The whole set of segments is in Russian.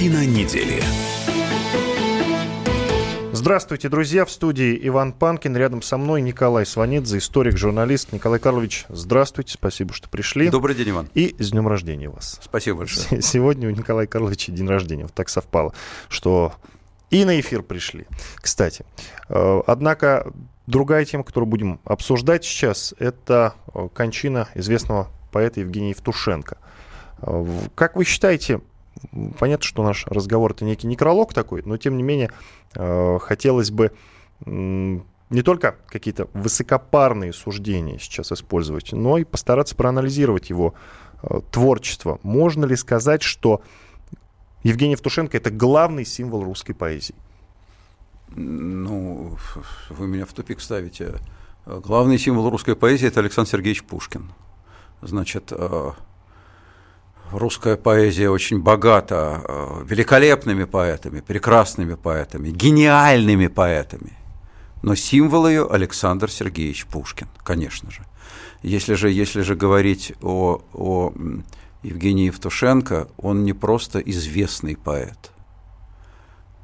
Картина недели. Здравствуйте, друзья. В студии Иван Панкин. Рядом со мной Николай Сванидзе, историк, журналист. Николай Карлович, здравствуйте. Спасибо, что пришли. Добрый день, Иван. И с днем рождения вас. Спасибо большое. Сегодня у Николая Карловича день рождения. Вот так совпало, что и на эфир пришли. Кстати, э, однако другая тема, которую будем обсуждать сейчас, это э, кончина известного поэта Евгения Евтушенко. Э, как вы считаете, понятно, что наш разговор это некий некролог такой, но тем не менее э, хотелось бы не только какие-то высокопарные суждения сейчас использовать, но и постараться проанализировать его э, творчество. Можно ли сказать, что Евгений Евтушенко это главный символ русской поэзии? Ну, вы меня в тупик ставите. Главный символ русской поэзии это Александр Сергеевич Пушкин. Значит, русская поэзия очень богата э, великолепными поэтами, прекрасными поэтами, гениальными поэтами. Но символ ее Александр Сергеевич Пушкин, конечно же. Если же, если же говорить о, о Евгении Евтушенко, он не просто известный поэт.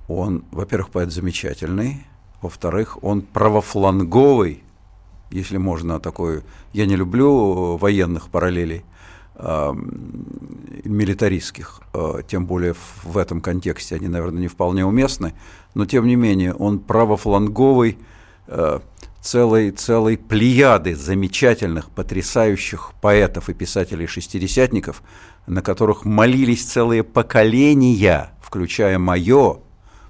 Он, во-первых, поэт замечательный, во-вторых, он правофланговый, если можно такой... Я не люблю военных параллелей – милитаристских, а, тем более в этом контексте они, наверное, не вполне уместны, но тем не менее он правофланговый а, целой, целой плеяды замечательных, потрясающих поэтов и писателей-шестидесятников, на которых молились целые поколения, включая мое,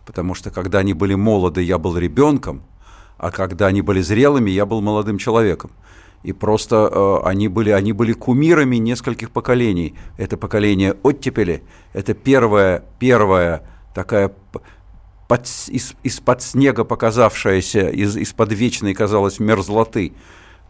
потому что когда они были молоды, я был ребенком, а когда они были зрелыми, я был молодым человеком и просто э, они, были, они были кумирами нескольких поколений. Это поколение оттепели, это первая, первая такая под, из, из-под снега показавшаяся, из, из-под вечной, казалось, мерзлоты,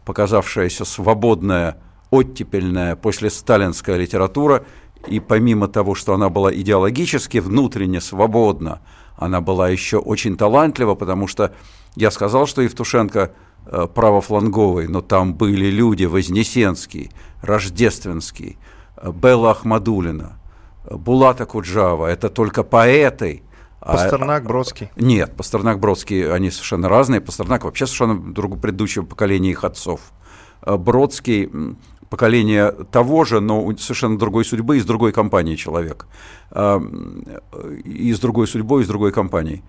показавшаяся свободная, оттепельная после сталинская литература, и помимо того, что она была идеологически внутренне свободна, она была еще очень талантлива, потому что я сказал, что Евтушенко – Э, правофланговый, но там были люди Вознесенский, Рождественский, э, Белла Ахмадулина, э, Булата Куджава. Это только поэты. А, Пастернак, Бродский. Нет, Пастернак, Бродский, они совершенно разные. Пастернак вообще совершенно другого предыдущего поколения их отцов. Бродский поколение того же, но совершенно другой судьбы и с другой компанией человек. И с другой судьбой, и с другой компанией.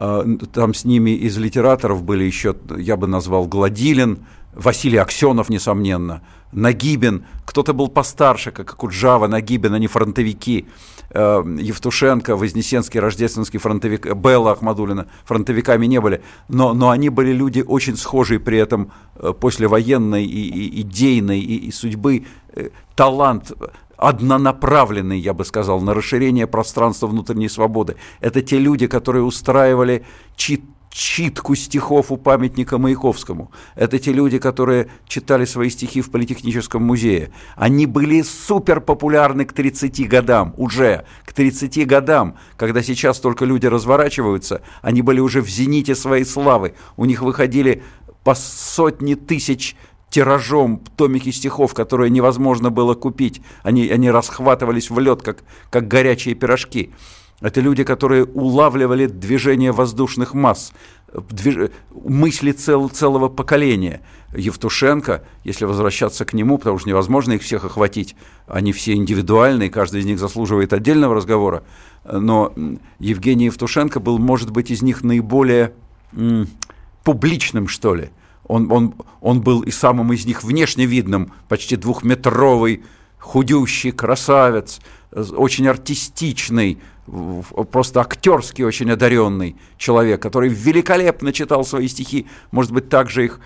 А, там с ними из литераторов были еще, я бы назвал, Гладилин, Василий Аксенов, несомненно, Нагибин, кто-то был постарше, как Куджава, Нагибин, они фронтовики, а, Евтушенко, Вознесенский, Рождественский фронтовик, Белла Ахмадулина, фронтовиками не были, но, но они были люди очень схожие при этом э, послевоенной и, и идейной и, и судьбы, э, талант однонаправленный, я бы сказал, на расширение пространства внутренней свободы. Это те люди, которые устраивали чит читку стихов у памятника Маяковскому. Это те люди, которые читали свои стихи в Политехническом музее. Они были супер популярны к 30 годам, уже к 30 годам, когда сейчас только люди разворачиваются, они были уже в зените своей славы. У них выходили по сотни тысяч тиражом томики стихов, которые невозможно было купить. Они, они расхватывались в лед, как, как горячие пирожки. Это люди, которые улавливали движение воздушных масс, движ... мысли цел... целого поколения. Евтушенко, если возвращаться к нему, потому что невозможно их всех охватить, они все индивидуальные, каждый из них заслуживает отдельного разговора, но Евгений Евтушенко был, может быть, из них наиболее м, публичным, что ли, он, он, он был и самым из них внешне видным, почти двухметровый, худющий красавец, очень артистичный, просто актерский очень одаренный человек, который великолепно читал свои стихи, может быть, также их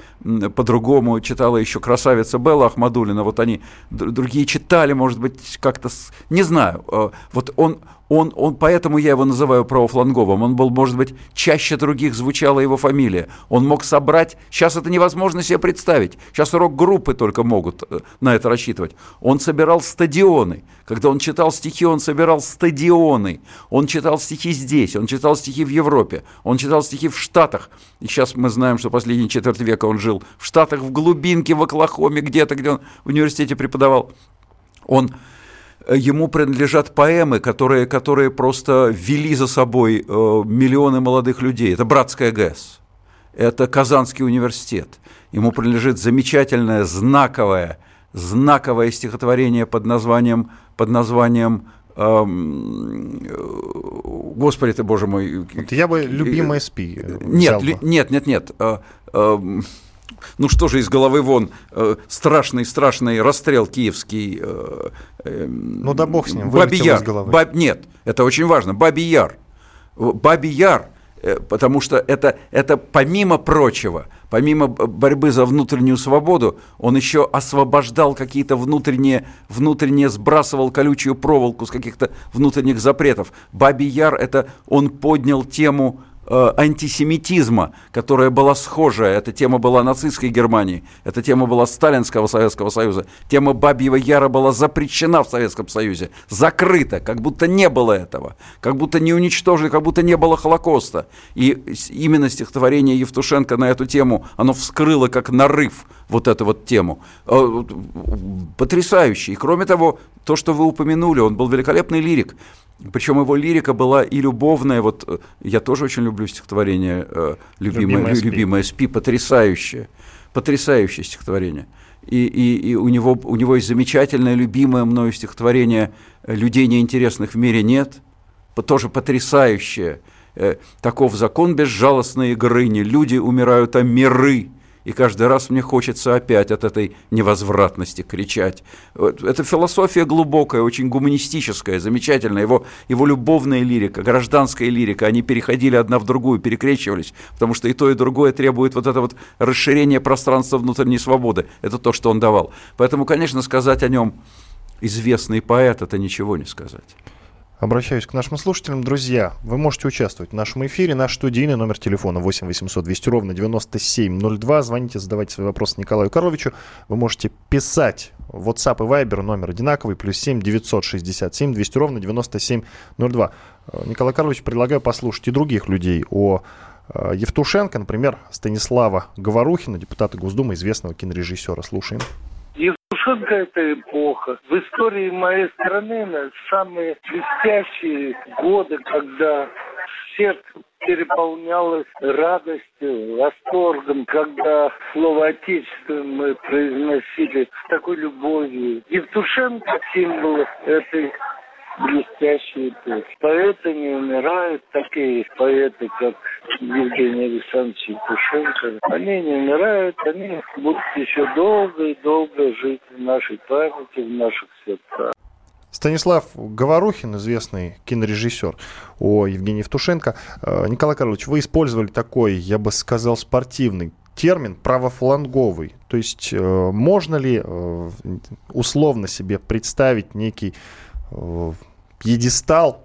по-другому читала еще красавица Белла Ахмадулина, вот они другие читали, может быть, как-то, не знаю, э, вот он, он, он, поэтому я его называю правофланговым. Он был, может быть, чаще других звучала его фамилия. Он мог собрать... Сейчас это невозможно себе представить. Сейчас рок-группы только могут э, на это рассчитывать. Он собирал стадионы. Когда он читал стихи, он собирал стадионы. Он читал стихи здесь, он читал стихи в Европе, он читал стихи в Штатах. И сейчас мы знаем, что последние четверть века он жил в Штатах, в глубинке, в Оклахоме, где-то, где он в университете преподавал. Он ему принадлежат поэмы, которые, которые просто вели за собой миллионы молодых людей. Это «Братская ГЭС», это Казанский университет. Ему принадлежит замечательное, знаковое, знаковое стихотворение под названием, под названием эм, Господи ты, Боже мой. Вот я бы любимый СП. Нет, бы. нет, нет, нет. Э, э, ну что же из головы вон, э, страшный, страшный расстрел киевский. Э, э, ну да бог с ним, Бабий Яр. Баб, нет, это очень важно. Бабий Яр. Бабий Яр Э, потому что это, это помимо прочего, помимо борьбы за внутреннюю свободу, он еще освобождал какие-то внутренние, внутренние сбрасывал колючую проволоку с каких-то внутренних запретов. Бабий Яр, это он поднял тему Э, антисемитизма, которая была схожая. Эта тема была нацистской Германии, эта тема была Сталинского Советского Союза. Тема Бабьего Яра была запрещена в Советском Союзе, закрыта, как будто не было этого, как будто не уничтожили, как будто не было Холокоста. И именно стихотворение Евтушенко на эту тему, оно вскрыло как нарыв вот эту вот тему. Э, потрясающий. И кроме того, то, что вы упомянули, он был великолепный лирик. Причем его лирика была и любовная. Вот э, я тоже очень люблю стихотворение э, «Любимое, любимое, спи. любимое спи», потрясающее, потрясающее стихотворение. И, и, и у, него, у него есть замечательное, любимое мною стихотворение «Людей неинтересных в мире нет», тоже потрясающее. Э, «Таков закон безжалостной игры, не люди умирают, а миры» и каждый раз мне хочется опять от этой невозвратности кричать. Это философия глубокая, очень гуманистическая, замечательная. Его, его любовная лирика, гражданская лирика, они переходили одна в другую, перекрещивались, потому что и то, и другое требует вот это вот расширения пространства внутренней свободы. Это то, что он давал. Поэтому, конечно, сказать о нем известный поэт, это ничего не сказать. Обращаюсь к нашим слушателям. Друзья, вы можете участвовать в нашем эфире. Наш студийный номер телефона 8 800 200 ровно 9702. Звоните, задавайте свои вопросы Николаю Коровичу. Вы можете писать WhatsApp и Viber, номер одинаковый, плюс 7 967 200 ровно 9702. Э, Николай Карлович, предлагаю послушать и других людей о э, Евтушенко, например, Станислава Говорухина, депутата Госдумы, известного кинорежиссера. Слушаем. Евтушенко – это эпоха. В истории моей страны самые блестящие годы, когда сердце переполнялось радостью, восторгом, когда слово «отечество» мы произносили с такой любовью. Евтушенко – символ этой блестящие. Поэты не умирают, такие поэты, как Евгений Александрович Евтушенко. Они не умирают, они будут еще долго и долго жить в нашей памяти, в наших сердцах. Станислав Говорухин, известный кинорежиссер о Евгении Евтушенко. Э, Николай Карлович, вы использовали такой, я бы сказал, спортивный термин правофланговый. То есть э, можно ли э, условно себе представить некий пьедестал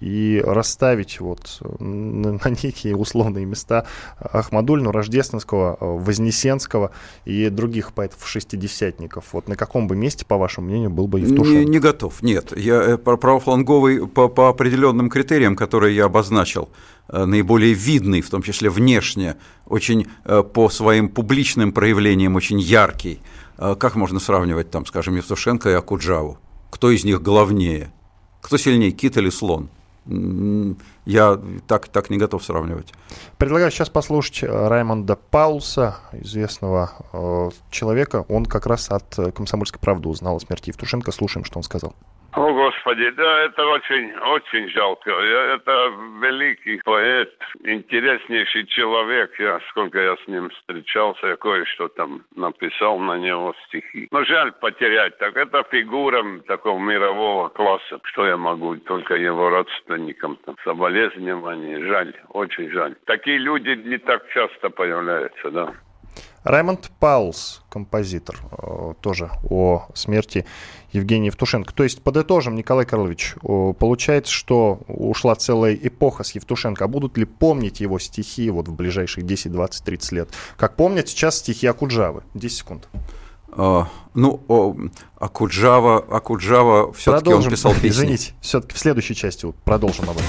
и расставить вот на, некие условные места Ахмадульну, Рождественского, Вознесенского и других поэтов-шестидесятников. Вот на каком бы месте, по вашему мнению, был бы Евтушенко? Не, не готов, нет. Я э, правофланговый по, по определенным критериям, которые я обозначил, э, наиболее видный, в том числе внешне, очень э, по своим публичным проявлениям очень яркий. Как можно сравнивать, там, скажем, Евтушенко и Акуджаву? Кто из них главнее? Кто сильнее, кит или слон? Я так, так не готов сравнивать. Предлагаю сейчас послушать э, Раймонда Паулса, известного э, человека. Он как раз от э, «Комсомольской правды» узнал о смерти Евтушенко. Слушаем, что он сказал. О, Господи, да, это очень, очень жалко. Это великий поэт, интереснейший человек. Я, сколько я с ним встречался, я кое-что там написал на него стихи. Но жаль потерять. Так это фигура такого мирового класса. Что я могу? Только его родственникам там соболезнования. Жаль, очень жаль. Такие люди не так часто появляются, да. Раймонд Паулс, композитор, э, тоже о смерти Евгения Евтушенко. То есть, подытожим, Николай Карлович, получается, что ушла целая эпоха с Евтушенко. А будут ли помнить его стихи вот в ближайшие 10, 20, 30 лет? Как помнят сейчас стихи Акуджавы? 10 секунд. А, ну, о, Акуджава, Акуджава все-таки он писал песни. Извините, все-таки в следующей части продолжим об этом.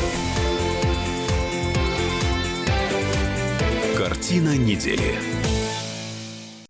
Картина недели.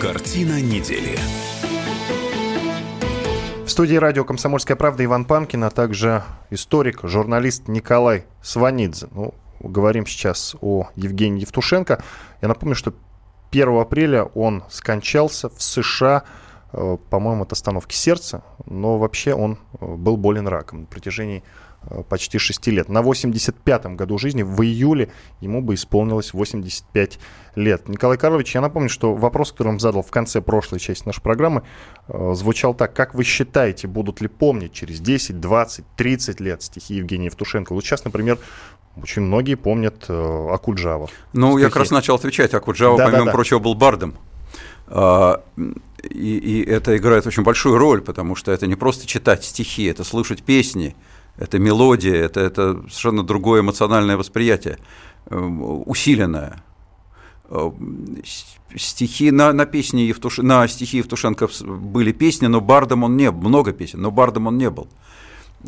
Картина недели. В студии радио «Комсомольская правда» Иван Панкин, а также историк, журналист Николай Сванидзе. Ну, говорим сейчас о Евгении Евтушенко. Я напомню, что 1 апреля он скончался в США, по-моему, от остановки сердца, но вообще он э, был болен раком на протяжении Э, почти 6 лет. На 85-м году жизни, в июле, ему бы исполнилось 85 лет. Николай Карлович, я напомню, что вопрос, который он задал в конце прошлой части нашей программы, э, звучал так. Как вы считаете, будут ли помнить через 10, 20, 30 лет стихи Евгения Евтушенко? Вот сейчас, например, очень многие помнят э, Акуджава. Ну, стихи. я как раз начал отвечать. Акуджава, да, помимо да, да. прочего, был бардом. И, и это играет очень большую роль, потому что это не просто читать стихи, это слушать песни – это мелодия, это, это совершенно другое эмоциональное восприятие, э, усиленное. Э, стихи на, на песни Евтуш... на стихи Евтушенко были песни, но бардом он не был, много песен, но бардом он не был.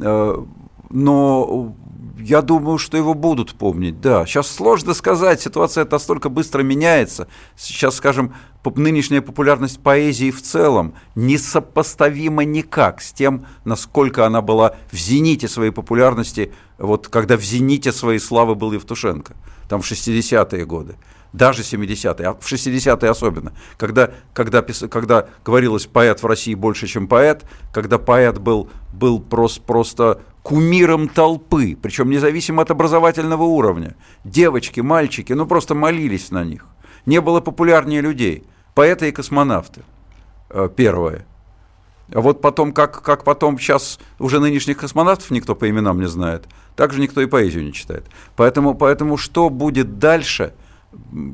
Э, но я думаю, что его будут помнить, да. Сейчас сложно сказать, ситуация настолько быстро меняется. Сейчас, скажем, нынешняя популярность поэзии в целом несопоставима никак с тем, насколько она была в зените своей популярности, вот когда в зените своей славы был Евтушенко, там в 60-е годы даже 70-е, а в 60-е особенно, когда, когда, когда говорилось «поэт в России больше, чем поэт», когда поэт был, был просто, просто кумиром толпы, причем независимо от образовательного уровня. Девочки, мальчики, ну просто молились на них. Не было популярнее людей. Поэты и космонавты. Э, первое. А вот потом, как, как потом сейчас уже нынешних космонавтов никто по именам не знает, так же никто и поэзию не читает. Поэтому, поэтому что будет дальше,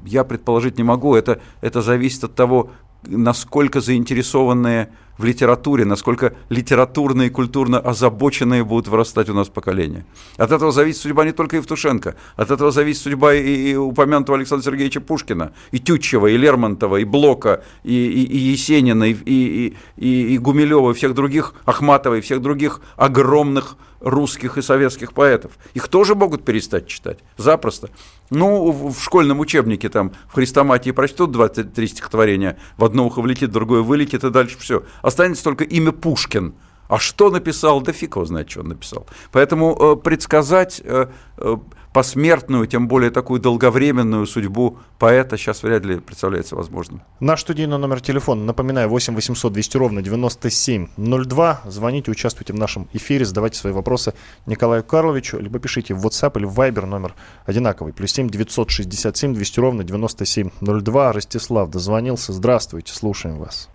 я предположить не могу. Это, это зависит от того, насколько заинтересованные в литературе, насколько литературно и культурно озабоченные будут вырастать у нас поколения. От этого зависит судьба не только Евтушенко, от этого зависит судьба и, и упомянутого Александра Сергеевича Пушкина, и Тютчева, и Лермонтова, и Блока, и, и, и Есенина, и, и, и, и Гумилева, и всех других, Ахматова, и всех других огромных русских и советских поэтов. Их тоже могут перестать читать, запросто. Ну, в школьном учебнике там в Христоматии прочтут 23 стихотворения, в одно ухо влетит, в другое вылетит, и дальше все. Останется только имя Пушкин. А что написал, да фиг его знает, что он написал. Поэтому э, предсказать э, э, посмертную, тем более такую долговременную судьбу поэта сейчас вряд ли представляется возможным. Наш студийный номер телефона, напоминаю, 8 800 200 ровно 9702. Звоните, участвуйте в нашем эфире, задавайте свои вопросы Николаю Карловичу, либо пишите в WhatsApp или в Viber номер одинаковый. Плюс 7 967 200 ровно 9702. Ростислав дозвонился. Здравствуйте, слушаем вас.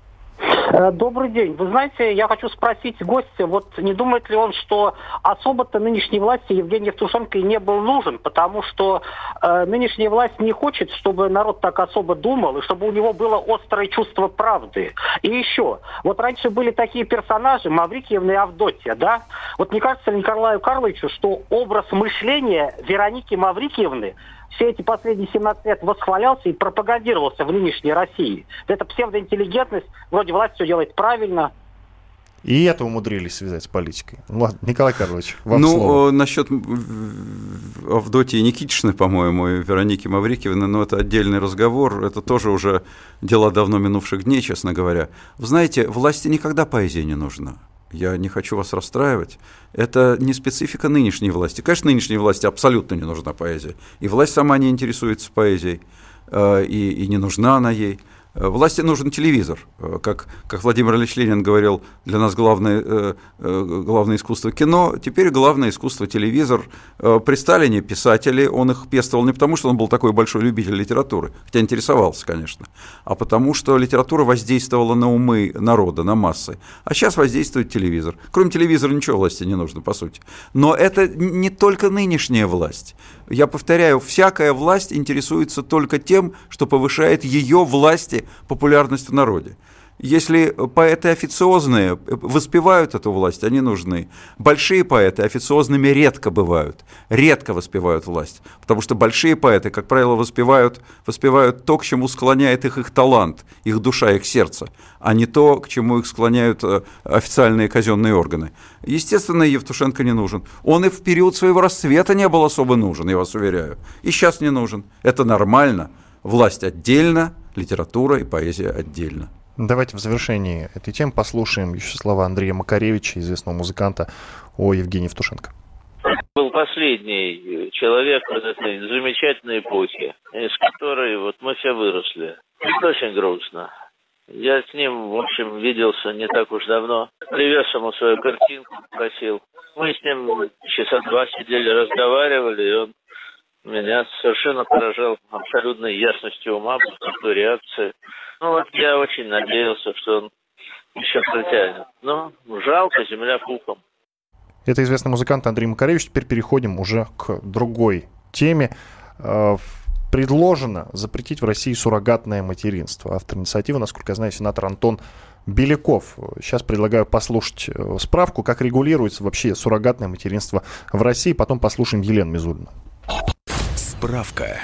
Э, добрый день. Вы знаете, я хочу спросить гостя, вот не думает ли он, что особо-то нынешней власти Евгений Евтушенко и не был нужен, потому что э, нынешняя власть не хочет, чтобы народ так особо думал, и чтобы у него было острое чувство правды. И еще, вот раньше были такие персонажи, Маврикиевна и Авдотья, да? Вот не кажется ли Николаю Карловичу, что образ мышления Вероники Маврикиевны все эти последние 17 лет восхвалялся и пропагандировался в нынешней России. Это псевдоинтеллигентность, вроде власть все делает правильно, и это умудрились связать с политикой. Ну ладно, Николай Карлович, вам ну, слово. Ну, насчет Авдотьи Никитичны, по-моему, и Вероники Маврикиевны, ну, это отдельный разговор, это тоже уже дела давно минувших дней, честно говоря. Вы знаете, власти никогда поэзия не нужна я не хочу вас расстраивать, это не специфика нынешней власти. Конечно, нынешней власти абсолютно не нужна поэзия. И власть сама не интересуется поэзией, э, и, и не нужна она ей. Э, власти нужен телевизор. Э, как, как Владимир Ильич Ленин говорил, для нас главное, э, главное искусство кино, теперь главное искусство телевизор. При Сталине писатели, он их пестовал не потому, что он был такой большой любитель литературы, хотя интересовался, конечно, а потому что литература воздействовала на умы народа, на массы. А сейчас воздействует телевизор. Кроме телевизора ничего власти не нужно, по сути. Но это не только нынешняя власть. Я повторяю, всякая власть интересуется только тем, что повышает ее власти популярность в народе. Если поэты официозные воспевают эту власть, они нужны. Большие поэты официозными редко бывают, редко воспевают власть, потому что большие поэты, как правило, воспевают, воспевают то, к чему склоняет их их талант, их душа, их сердце, а не то, к чему их склоняют э, официальные казенные органы. Естественно, Евтушенко не нужен. Он и в период своего расцвета не был особо нужен, я вас уверяю. И сейчас не нужен. Это нормально. Власть отдельно, литература и поэзия отдельно. Давайте в завершении этой темы послушаем еще слова Андрея Макаревича, известного музыканта, о Евгении Евтушенко. Был последний человек в этой замечательной эпохе, из которой вот мы все выросли. Это очень грустно. Я с ним, в общем, виделся не так уж давно. Привез ему свою картинку, просил. Мы с ним часа два сидели, разговаривали, и он меня совершенно поражал абсолютной ясностью ума, быстротой реакции. Ну вот я очень надеялся, что он еще протянет. Но жалко, земля пухом. Это известный музыкант Андрей Макаревич. Теперь переходим уже к другой теме. Э, предложено запретить в России суррогатное материнство. Автор инициативы, насколько я знаю, сенатор Антон Беляков. Сейчас предлагаю послушать э, справку, как регулируется вообще суррогатное материнство в России. Потом послушаем Елену Мизулину. Справка.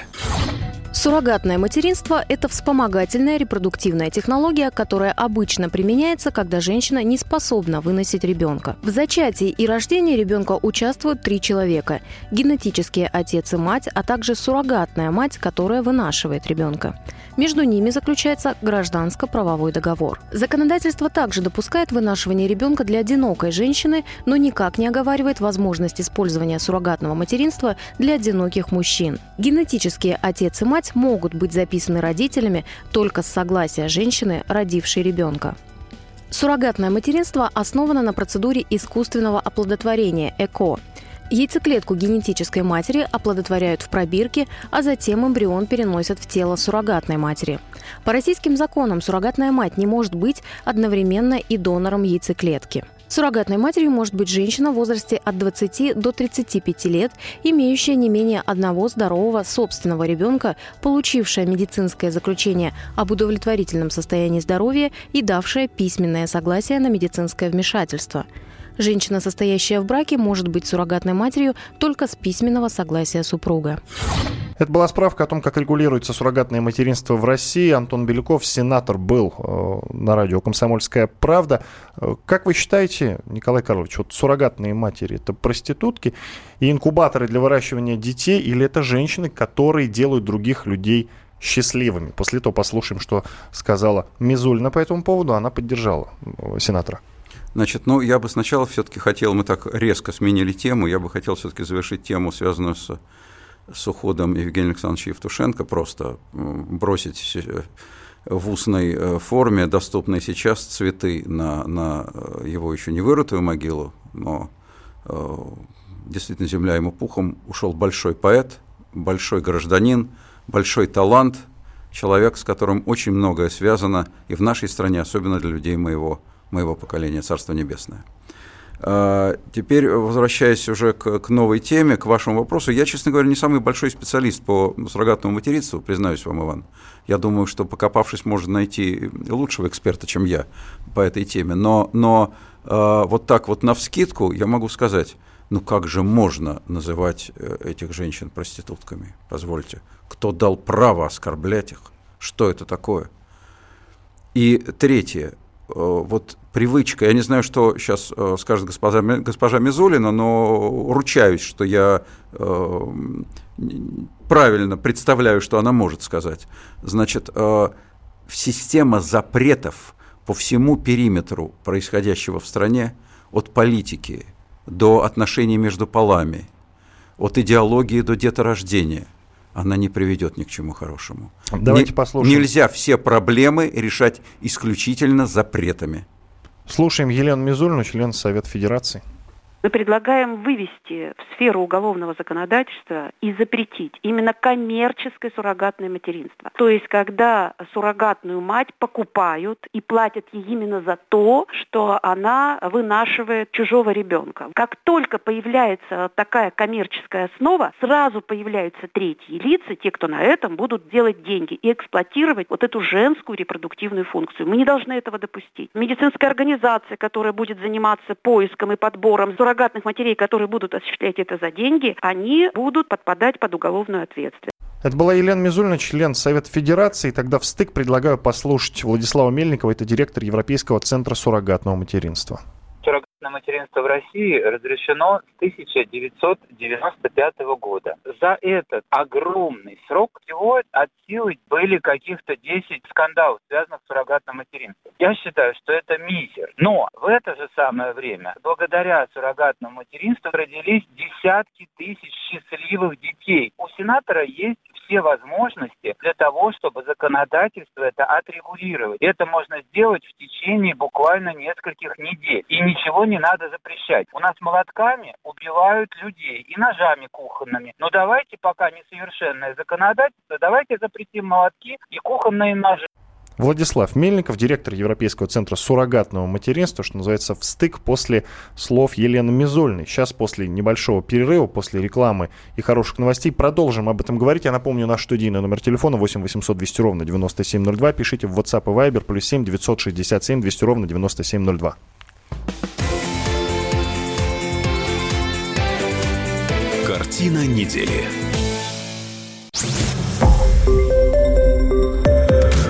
Суррогатное материнство – это вспомогательная репродуктивная технология, которая обычно применяется, когда женщина не способна выносить ребенка. В зачатии и рождении ребенка участвуют три человека – генетический отец и мать, а также суррогатная мать, которая вынашивает ребенка. Между ними заключается гражданско-правовой договор. Законодательство также допускает вынашивание ребенка для одинокой женщины, но никак не оговаривает возможность использования суррогатного материнства для одиноких мужчин. Генетические отец и мать мать могут быть записаны родителями только с согласия женщины, родившей ребенка. Суррогатное материнство основано на процедуре искусственного оплодотворения ЭКО. Яйцеклетку генетической матери оплодотворяют в пробирке, а затем эмбрион переносят в тело суррогатной матери. По российским законам суррогатная мать не может быть одновременно и донором яйцеклетки – Суррогатной матерью может быть женщина в возрасте от 20 до 35 лет, имеющая не менее одного здорового собственного ребенка, получившая медицинское заключение об удовлетворительном состоянии здоровья и давшая письменное согласие на медицинское вмешательство. Женщина, состоящая в браке, может быть суррогатной матерью только с письменного согласия супруга. Это была справка о том, как регулируется суррогатное материнство в России. Антон Беляков, сенатор, был э, на радио «Комсомольская правда». Э, как вы считаете, Николай Карлович, вот суррогатные матери – это проститутки и инкубаторы для выращивания детей, или это женщины, которые делают других людей счастливыми? После того послушаем, что сказала Мизульна по этому поводу. Она поддержала э, сенатора. Значит, ну, я бы сначала все-таки хотел, мы так резко сменили тему, я бы хотел все-таки завершить тему, связанную с с уходом Евгения Александровича Евтушенко просто бросить э, в устной э, форме доступные сейчас цветы на, на э, его еще не вырытую могилу, но действительно земля ему пухом, ушел большой поэт, большой гражданин, большой талант, человек, с которым очень многое связано и в нашей стране, особенно для людей моего, моего поколения, Царство Небесное. А, теперь, возвращаясь уже к, к новой теме, к вашему вопросу, я, честно говоря, не самый большой специалист по суррогатному материнству, признаюсь вам, Иван. Я думаю, что покопавшись, можно найти лучшего эксперта, чем я по этой теме. Но, но э, вот так вот навскидку я могу сказать, ну как же можно называть э, этих женщин проститутками? Позвольте. Кто дал право оскорблять их? Что это такое? И третье. Э, вот привычка, я не знаю, что сейчас э, скажет госпожа, госпожа Мизулина, но ручаюсь, что я э, правильно представляю, что она может сказать. Значит, система запретов по всему периметру происходящего в стране, от политики до отношений между полами, от идеологии до деторождения – она не приведет ни к чему хорошему. Давайте не, послушаем. Нельзя все проблемы решать исключительно запретами. Слушаем Елену Мизульну, член Совета Федерации. Мы предлагаем вывести в сферу уголовного законодательства и запретить именно коммерческое суррогатное материнство. То есть, когда суррогатную мать покупают и платят ей именно за то, что она вынашивает чужого ребенка. Как только появляется такая коммерческая основа, сразу появляются третьи лица, те, кто на этом будут делать деньги и эксплуатировать вот эту женскую репродуктивную функцию. Мы не должны этого допустить. Медицинская организация, которая будет заниматься поиском и подбором суррогатных матерей, которые будут осуществлять это за деньги, они будут подпадать под уголовную ответственность. Это была Елена Мизульна, член Совета Федерации. Тогда в стык предлагаю послушать Владислава Мельникова, это директор Европейского центра суррогатного материнства на материнство в России разрешено с 1995 года. За этот огромный срок всего от силы были каких-то 10 скандалов, связанных с суррогатным материнством. Я считаю, что это мизер. Но в это же самое время, благодаря суррогатному материнству, родились десятки тысяч счастливых детей. У сенатора есть все возможности для того, чтобы законодательство это отрегулировать. Это можно сделать в течение буквально нескольких недель. И ничего не надо запрещать. У нас молотками убивают людей и ножами кухонными. Но давайте, пока несовершенное законодательство, давайте запретим молотки и кухонные ножи. Владислав Мельников, директор Европейского центра суррогатного материнства, что называется, в стык после слов Елены Мизольной. Сейчас после небольшого перерыва, после рекламы и хороших новостей продолжим об этом говорить. Я напомню наш студийный номер телефона 8 800 200 ровно 9702. Пишите в WhatsApp и Viber плюс 7 967 200 ровно 9702. Картина недели.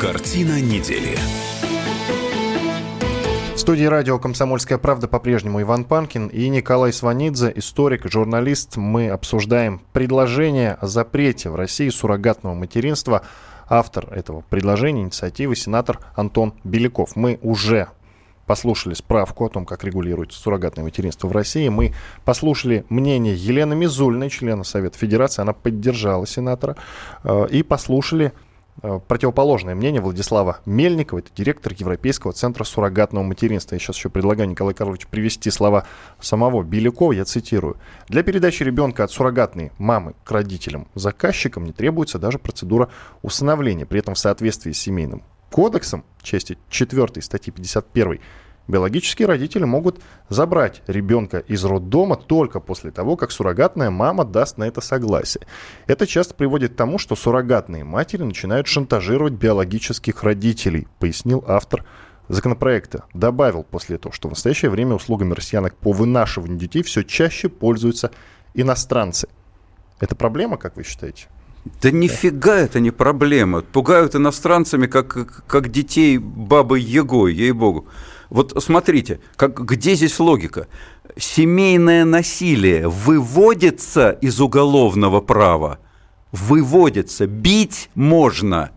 Картина недели. В студии радио «Комсомольская правда» по-прежнему Иван Панкин и Николай Сванидзе, историк, журналист. Мы обсуждаем предложение о запрете в России суррогатного материнства. Автор этого предложения, инициативы, сенатор Антон Беляков. Мы уже послушали справку о том, как регулируется суррогатное материнство в России. Мы послушали мнение Елены Мизульной, члена Совета Федерации. Она поддержала сенатора. Э, и послушали противоположное мнение Владислава Мельникова, это директор Европейского центра суррогатного материнства. Я сейчас еще предлагаю Николаю Карловичу привести слова самого Белякова, я цитирую. «Для передачи ребенка от суррогатной мамы к родителям-заказчикам не требуется даже процедура усыновления. При этом в соответствии с семейным кодексом, части 4 статьи 51 биологические родители могут забрать ребенка из роддома только после того, как суррогатная мама даст на это согласие. Это часто приводит к тому, что суррогатные матери начинают шантажировать биологических родителей, пояснил автор законопроекта. Добавил после этого, что в настоящее время услугами россиянок по вынашиванию детей все чаще пользуются иностранцы. Это проблема, как вы считаете? Да нифига это не проблема. Пугают иностранцами, как, как детей бабы Егой, ей-богу. Вот смотрите, как, где здесь логика? Семейное насилие выводится из уголовного права. Выводится. Бить можно.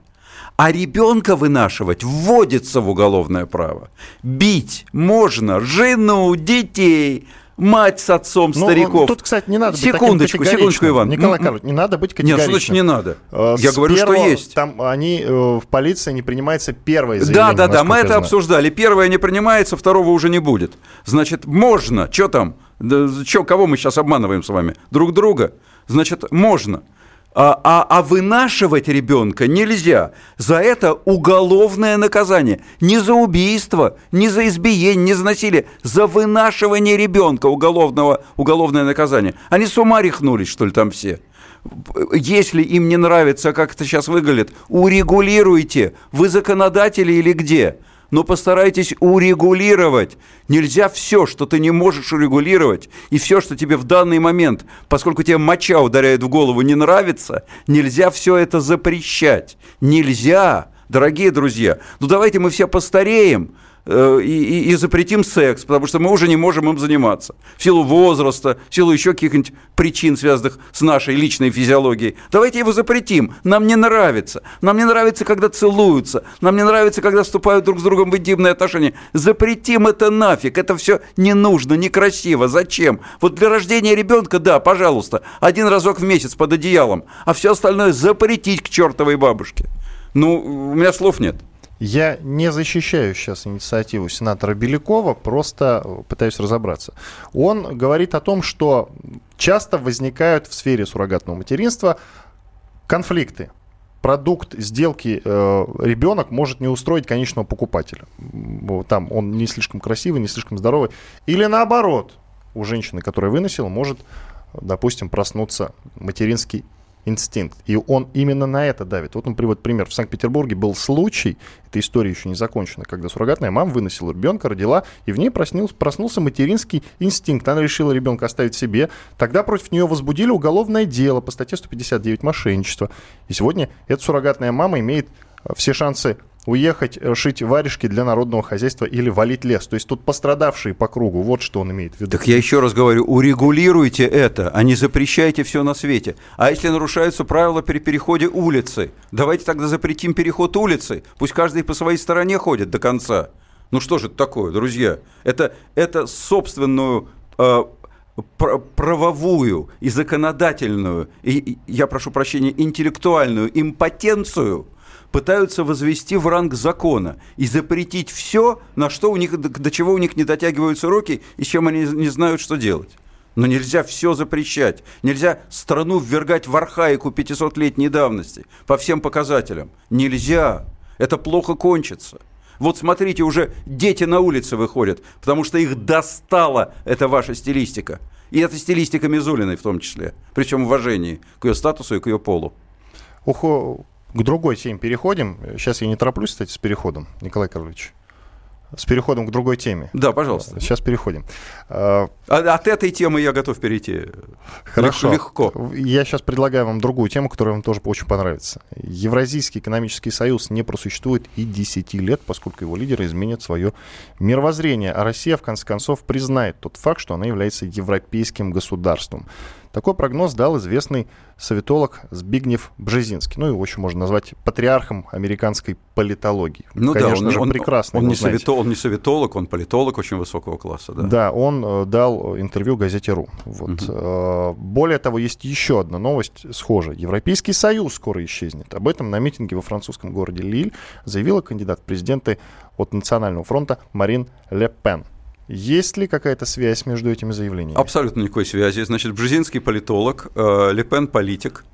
А ребенка вынашивать вводится в уголовное право. Бить можно жену, детей, мать с отцом ну, стариков. Тут, кстати, не надо секундочку, быть секундочку, Иван. Николай Карлович, не надо быть категоричным. Нет, значит не надо? Э, Я говорю, первого, что есть. Там они э, в полиции не принимается первое заявление. Да, да, да, мы это знаю. обсуждали. Первое не принимается, второго уже не будет. Значит, можно. Что там? Да, чё, кого мы сейчас обманываем с вами? Друг друга? Значит, можно. А, а, а вынашивать ребенка нельзя. За это уголовное наказание. Не за убийство, не за избиение, не за насилие. За вынашивание ребенка уголовного, уголовное наказание. Они с ума рехнулись, что ли, там все? Если им не нравится, как это сейчас выглядит, урегулируйте. Вы законодатели или где? Но постарайтесь урегулировать. Нельзя все, что ты не можешь урегулировать, и все, что тебе в данный момент, поскольку тебе моча ударяет в голову, не нравится, нельзя все это запрещать. Нельзя, дорогие друзья. Ну давайте мы все постареем, э, и, и запретим секс, потому что мы уже не можем им заниматься. В силу возраста, в силу еще каких-нибудь причин, связанных с нашей личной физиологией. Давайте его запретим. Нам не нравится. Нам не нравится, когда целуются. Нам не нравится, когда вступают друг с другом в интимные отношения. Запретим это нафиг. Это все не нужно, некрасиво. Зачем? Вот для рождения ребенка, да, пожалуйста, один разок в месяц под одеялом. А все остальное запретить к чертовой бабушке. Ну, у меня слов нет. Я не защищаю сейчас инициативу сенатора Белякова, просто пытаюсь разобраться. Он говорит о том, что часто возникают в сфере суррогатного материнства конфликты. Продукт сделки э, ребенок может не устроить конечного покупателя. Там он не слишком красивый, не слишком здоровый. Или наоборот, у женщины, которая выносила, может, допустим, проснуться материнский инстинкт. И он именно на это давит. Вот он приводит пример. В Санкт-Петербурге был случай, эта история еще не закончена, когда суррогатная мама выносила ребенка, родила, и в ней проснулся, проснулся материнский инстинкт. Она решила ребенка оставить себе. Тогда против нее возбудили уголовное дело по статье 159 мошенничество. И сегодня эта суррогатная мама имеет э, все шансы уехать э, шить варежки для народного хозяйства или валить лес. То есть тут пострадавшие по кругу. Вот что он имеет в виду. Так я еще раз говорю, урегулируйте это, а не запрещайте все на свете. А если нарушаются правила при переходе улицы, давайте тогда запретим переход улицы. Пусть каждый по своей стороне ходит до конца. Ну что же это такое, друзья? Это, это собственную э, правовую и законодательную, и, я прошу прощения, интеллектуальную импотенцию – пытаются возвести в ранг закона и запретить все, на что у них, до чего у них не дотягиваются руки и с чем они не знают, что делать. Но нельзя все запрещать. Нельзя страну ввергать в архаику 500-летней давности по всем показателям. Нельзя. Это плохо кончится. Вот смотрите, уже дети на улице выходят, потому что их достала эта ваша стилистика. И эта стилистика Мизулиной в том числе. Причем в уважении к ее статусу и к ее полу. Ухо, к другой теме переходим. Сейчас я не тороплюсь, кстати, с переходом, Николай Карлович. С переходом к другой теме. Да, пожалуйста. Сейчас переходим. А, от этой темы я готов перейти. Хорошо. Легко. Я сейчас предлагаю вам другую тему, которая вам тоже очень понравится. Евразийский экономический союз не просуществует и 10 лет, поскольку его лидеры изменят свое мировоззрение. А Россия, в конце концов, признает тот факт, что она является европейским государством. Такой прогноз дал известный советолог Збигнев Бжезинский. Ну, его еще можно назвать патриархом американской политологии. Ну Конечно да, он, же он, прекрасно. Он, он, не советолог, он не советолог, он политолог очень высокого класса. Да, да он э, дал интервью газете «Ру». Вот. Угу. Более того, есть еще одна новость схожая. Европейский Союз скоро исчезнет. Об этом на митинге во французском городе Лиль заявила кандидат в президенты от Национального фронта Марин Ле Пен. Есть ли какая-то связь между этими заявлениями? Абсолютно никакой связи. Значит, Бжезинский политолог, э, Лепен политик.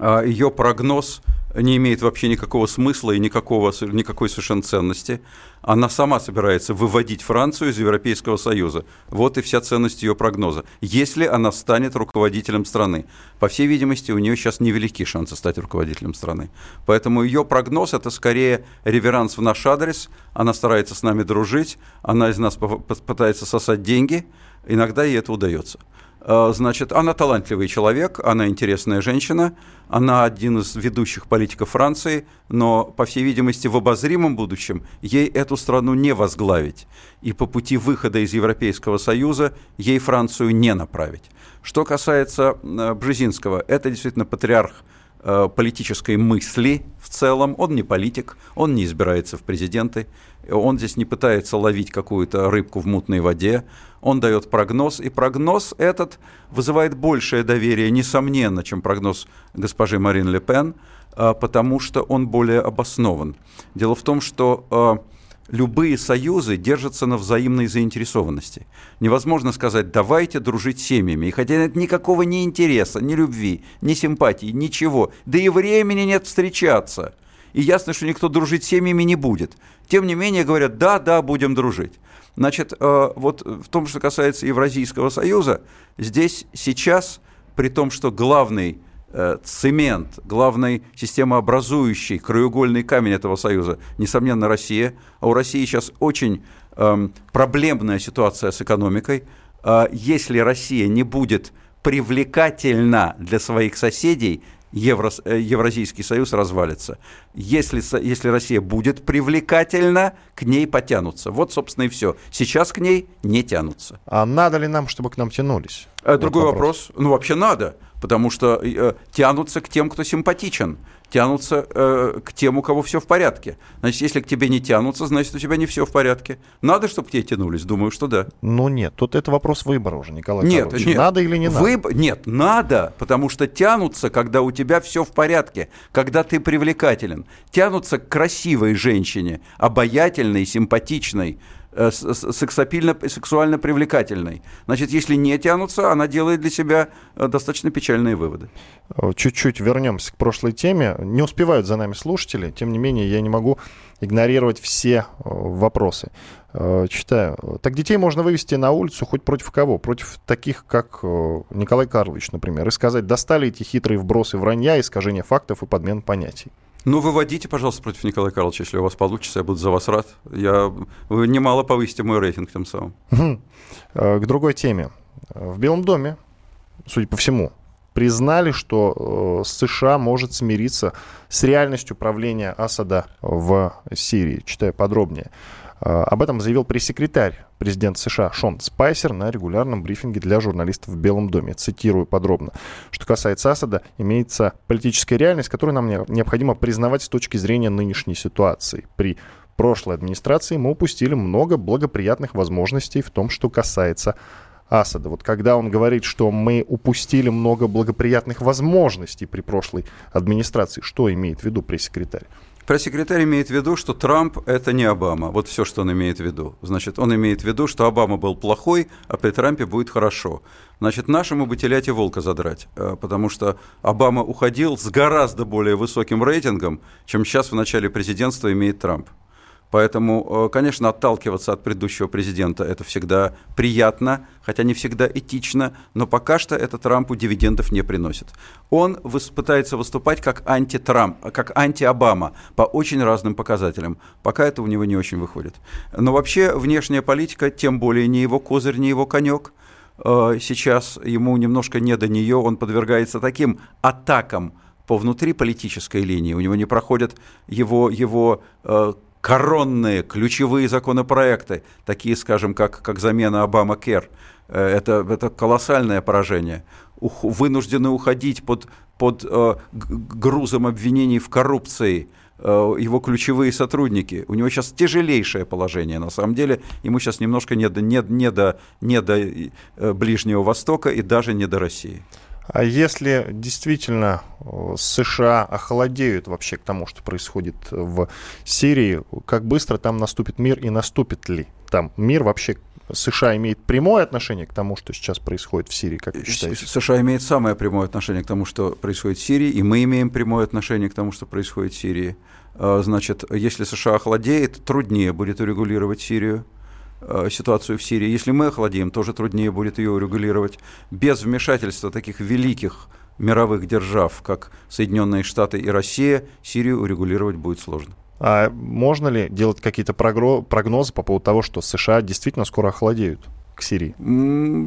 Э, ее прогноз не имеет вообще никакого смысла и никакого, никакой совершенно ценности. Она сама собирается выводить Францию из Европейского Союза. Вот и вся ценность ее прогноза. Если она станет руководителем страны. По всей видимости, у нее сейчас невелики шансы стать руководителем страны. Поэтому ее прогноз – это скорее реверанс в наш адрес. Она старается с нами дружить, она из нас пытается сосать деньги. Иногда ей это удается. А, значит, она талантливый человек, она интересная женщина, она один из ведущих политиков Франции, но, по всей видимости, в обозримом будущем ей эту страну не возглавить. И по пути выхода из Европейского Союза ей Францию не направить. Что касается э, Бжезинского, это действительно патриарх э, политической мысли в целом. Он не политик, он не избирается в президенты, он здесь не пытается ловить какую-то рыбку в мутной воде, он дает прогноз, и прогноз этот вызывает большее доверие, несомненно, чем прогноз госпожи Марин Ле Пен, а, потому что он более обоснован. Дело в том, что а, любые союзы держатся на взаимной заинтересованности. Невозможно сказать, давайте дружить семьями. И хотя нет никакого ни интереса, ни любви, ни симпатии, ничего, да и времени нет встречаться. И ясно, что никто дружить семьями не будет. Тем не менее говорят, да, да, будем дружить. Значит, э, вот в том, что касается Евразийского союза, здесь сейчас, при том, что главный цемент, главный системообразующий краеугольный камень этого союза, несомненно, Россия. А у России сейчас очень эм, проблемная ситуация с экономикой. А если Россия не будет привлекательна для своих соседей, Евро, э, Евразийский союз развалится. Если, если Россия будет привлекательна, к ней потянутся. Вот, собственно, и все. Сейчас к ней не тянутся. А надо ли нам, чтобы к нам тянулись? Другой вот вопрос. вопрос. Ну, вообще надо, потому что э, тянутся к тем, кто симпатичен тянутся э, к тем, у кого все в порядке. Значит, если к тебе не тянутся, значит, у тебя не все в порядке. Надо, чтобы к тебе тянулись? Думаю, что да. Ну нет, тут это вопрос выбора уже, Николай нет, Карлович. Нет, надо или не надо? Выб... Нет, надо, потому что тянутся, когда у тебя все в порядке, когда ты привлекателен. Тянутся к красивой женщине, обаятельной, симпатичной, сексапильно, сексуально привлекательной. Значит, если не тянутся, она делает для себя э, достаточно печальные выводы. Э, чуть-чуть вернемся к прошлой теме. Не успевают за нами слушатели, тем не менее я не могу игнорировать все вопросы. Читаю. Так детей можно вывести на улицу хоть против кого? Против таких, как Николай Карлович, например, и сказать, достали эти хитрые вбросы вранья, искажения фактов и подмен понятий. Ну, выводите, пожалуйста, против Николая Карловича, если у вас получится, я буду за вас рад. Я... Вы немало повысите мой рейтинг тем самым. К другой теме. В Белом доме, судя по всему, признали, что э, США может смириться с реальностью правления Асада в Сирии. Читаю подробнее. Э, об этом заявил пресс-секретарь президента США Шон Спайсер на регулярном брифинге для журналистов в Белом доме. Цитирую подробно. Что касается Асада, имеется политическая реальность, которую нам необходимо признавать с точки зрения нынешней ситуации. При прошлой администрации мы упустили много благоприятных возможностей в том, что касается Асада. Вот когда он говорит, что мы упустили много благоприятных возможностей при прошлой администрации, что имеет в виду пресс-секретарь? Пресс-секретарь имеет в виду, что Трамп – это не Обама. Вот все, что он имеет в виду. Значит, он имеет в виду, что Обама был плохой, а при Трампе будет хорошо. Значит, нашему бы телять и волка задрать, э, потому что Обама уходил с гораздо более высоким рейтингом, чем сейчас в начале президентства имеет Трамп. Поэтому, э, конечно, отталкиваться от предыдущего президента это всегда приятно, хотя не всегда этично, но пока что это Трампу дивидендов не приносит. Он пытается выступать как анти-Трамп, как анти-Обама по очень разным показателям. Пока это у него не очень выходит. Но вообще внешняя политика, тем более не его козырь, не его конек. Э, сейчас ему немножко не до нее, он подвергается таким атакам по внутриполитической линии. У него не проходят его, его э, коронные, ключевые законопроекты, такие, скажем, как, как замена Обама-Кер, э, это, это колоссальное поражение. Ух, вынуждены уходить под, под э, грузом обвинений в коррупции э, его ключевые сотрудники. У него сейчас тяжелейшее положение, на самом деле. Ему сейчас немножко не до, не, не до, не до э, Ближнего Востока и даже не до России. А если действительно э, США охладеют вообще к тому, что происходит в Сирии, как быстро там наступит мир и наступит ли там мир вообще США имеет прямое отношение к тому, что сейчас происходит в Сирии, как вы считаете? США имеет самое прямое отношение к тому, что происходит в Сирии, и мы имеем прямое отношение к тому, что происходит в Сирии. А, значит, если США охладеет, труднее будет урегулировать Сирию. Э, ситуацию в Сирии. Если мы охладеем, тоже труднее будет ее урегулировать. Без вмешательства таких великих мировых держав, как Соединенные Штаты и Россия, Сирию урегулировать будет сложно. А можно ли делать какие-то прогнозы по поводу того, что США действительно скоро охладеют? К Сирии?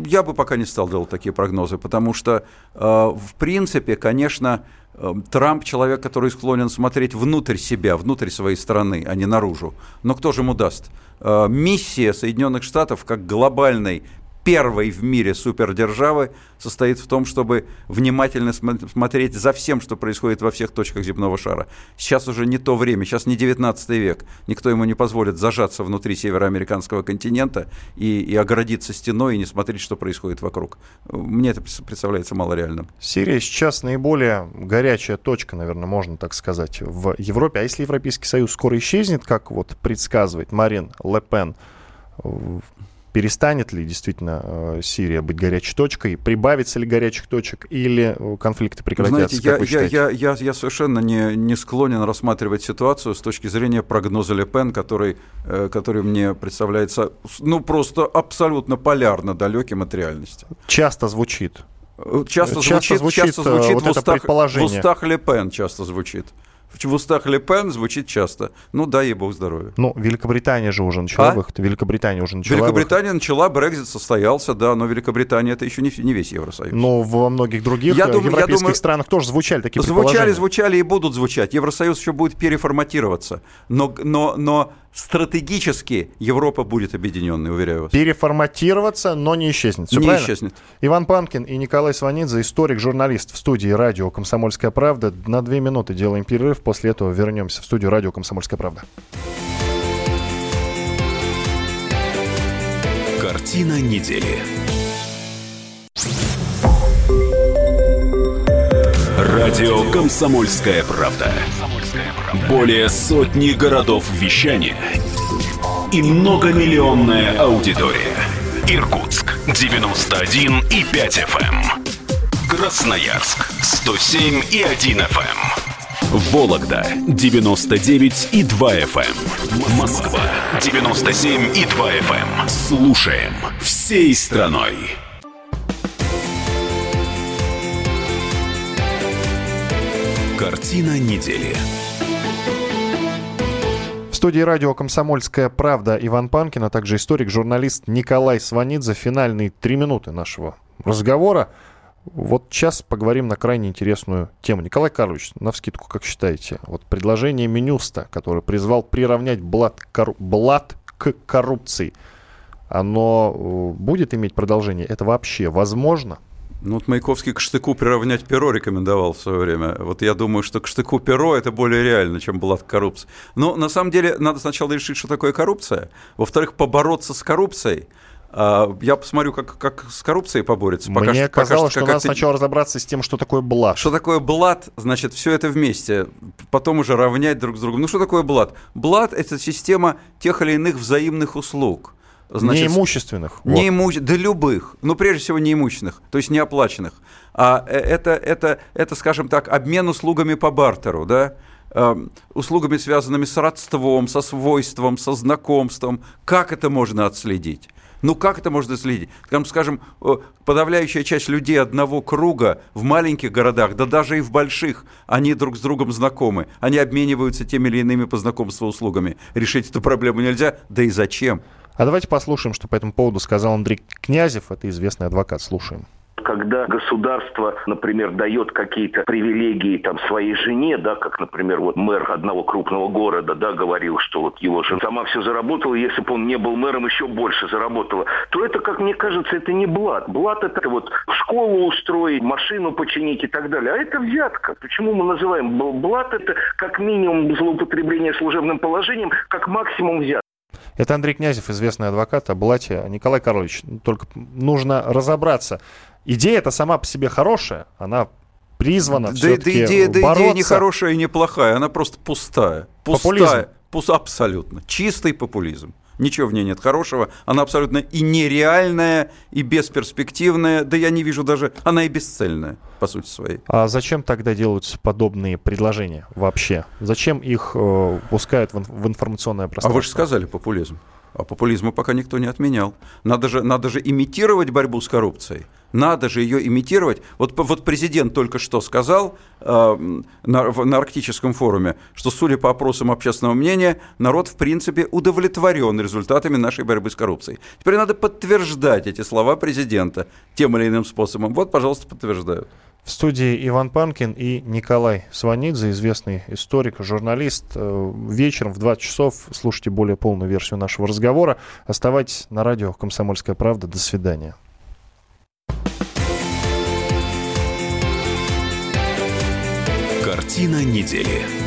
Я бы пока не стал делать такие прогнозы, потому что, э, в принципе, конечно, э, Трамп человек, который склонен смотреть внутрь себя, внутрь своей страны, а не наружу. Но кто же ему даст? Э, миссия Соединенных Штатов как глобальной первой в мире супердержавы состоит в том, чтобы внимательно смотреть за всем, что происходит во всех точках земного шара. Сейчас уже не то время, сейчас не 19 век. Никто ему не позволит зажаться внутри североамериканского континента и, и оградиться стеной и не смотреть, что происходит вокруг. Мне это представляется малореальным. Сирия сейчас наиболее горячая точка, наверное, можно так сказать, в Европе. А если Европейский Союз скоро исчезнет, как вот предсказывает Марин Ле Пен, перестанет ли действительно э, Сирия быть горячей точкой, прибавится ли горячих точек или э, конфликты прекратятся, Знаете, я, я, я, я, я совершенно не, не склонен рассматривать ситуацию с точки зрения прогноза Ле Пен, который, э, который мне представляется ну, просто абсолютно полярно далеким от реальности. Часто звучит. Часто, часто звучит, звучит, часто звучит вот в, устах, в устах Ле Пен часто звучит в устах Ле Пен звучит часто. Ну, дай ей бог здоровья. Ну, Великобритания же уже начала А? выход. Великобритания уже начала Великобритания начала, Брекзит состоялся, да, но Великобритания это еще не, не весь Евросоюз. выход. Но во многих других Я думаю- я европейских думаю- странах тоже звучали такие Звучали, звучали и будут звучать. Евросоюз еще будет переформатироваться. Но, но, но стратегически Европа будет объединенной, уверяю вас. Переформатироваться, но не исчезнет. Всё Не правильно? исчезнет. Иван Панкин и Николай Сванидзе, историк, журналист в студии радио «Комсомольская правда». На две минуты делаем перерыв, после этого вернемся в студию радио «Комсомольская правда». Картина недели. Радио «Комсомольская правда». Более сотни городов вещания и многомиллионная аудитория. Иркутск 91 и 5 FM. Красноярск 107 и 1 FM. Вологда 99 и 2 FM. Москва 97 и 2 FM. Слушаем всей страной. Картина недели. В студии радио «Комсомольская правда» Иван Панкин, а также историк, журналист Николай Сванидзе. Финальные три минуты нашего разговора. Вот сейчас поговорим на крайне интересную тему. Николай Карлович, навскидку, как считаете, вот предложение Минюста, который призвал приравнять блат, корру- блат к коррупции, оно э, будет иметь продолжение? Это вообще возможно? Ну, вот Маяковский к штыку приравнять перо рекомендовал в свое время. Вот я думаю, что к штыку перо это более реально, чем была коррупция. Но на самом деле надо сначала решить, что такое коррупция. Во-вторых, побороться с коррупцией. А, Я посмотрю, как, как с коррупцией поборется. Пока Мне что- пока казалось, что что как надо сначала разобраться с тем, что такое блат. Что такое блат? Значит, все это вместе. Потом уже равнять друг с другом. Ну, что такое блат? Блат – это система тех или иных взаимных услуг. Значит, Неимущественных. Вот. не иму- да любых, но прежде всего неимущественных, то есть неоплаченных. А э, это, это, это, скажем так, обмен услугами по бартеру, да? Эм, услугами, связанными с родством, со свойством, со знакомством. Как это можно отследить? Ну как это можно отследить? Там, скажем, э, подавляющая часть людей одного круга в маленьких городах, да даже и в больших, они друг с другом знакомы. Они обмениваются теми или иными по знакомству услугами. Решить эту проблему нельзя, да и зачем? А давайте послушаем, что по этому поводу сказал Андрей Князев, это известный адвокат. Слушаем. Когда государство, например, дает какие-то привилегии там своей жене, да, как, например, вот мэр одного крупного города, да, говорил, что вот его жена сама все заработала, если бы он не был мэром, еще больше заработала, то это, как мне кажется, это не блат. Блат это вот школу устроить, машину починить и так далее. А это взятка. Почему мы называем бл- блат? Это как минимум злоупотребление служебным положением, как максимум взятка. Это Андрей Князев, известный адвокат о блате. Николай Карлович, только нужно разобраться. Идея это сама по себе хорошая, она призвана Да, да все-таки идея, да идея бороться. не хорошая и не плохая, она просто пустая. Пустая. Пус- абсолютно. Чистый популизм. Ничего в ней нет хорошего. Она абсолютно и нереальная, и бесперспективная. Да я не вижу даже... Она и бесцельная, по сути своей. А зачем тогда делаются подобные предложения вообще? Зачем их э, пускают в, в информационное А пространство? вы же сказали популизм. А популизма пока никто не отменял. Надо же, надо же имитировать борьбу с коррупцией. Надо же ее имитировать. Вот, вот президент только что сказал э, на, на Арктическом форуме, что, судя по опросам общественного мнения, народ, в принципе, удовлетворен результатами нашей борьбы с коррупцией. Теперь надо подтверждать эти слова президента тем или иным способом. Вот, пожалуйста, подтверждают. В студии Иван Панкин и Николай Сванидзе, известный историк, журналист. Э, Вечером в 20 часов слушайте более полную версию нашего разговора. Оставайтесь на радио «Комсомольская правда». До свидания. Картина недели.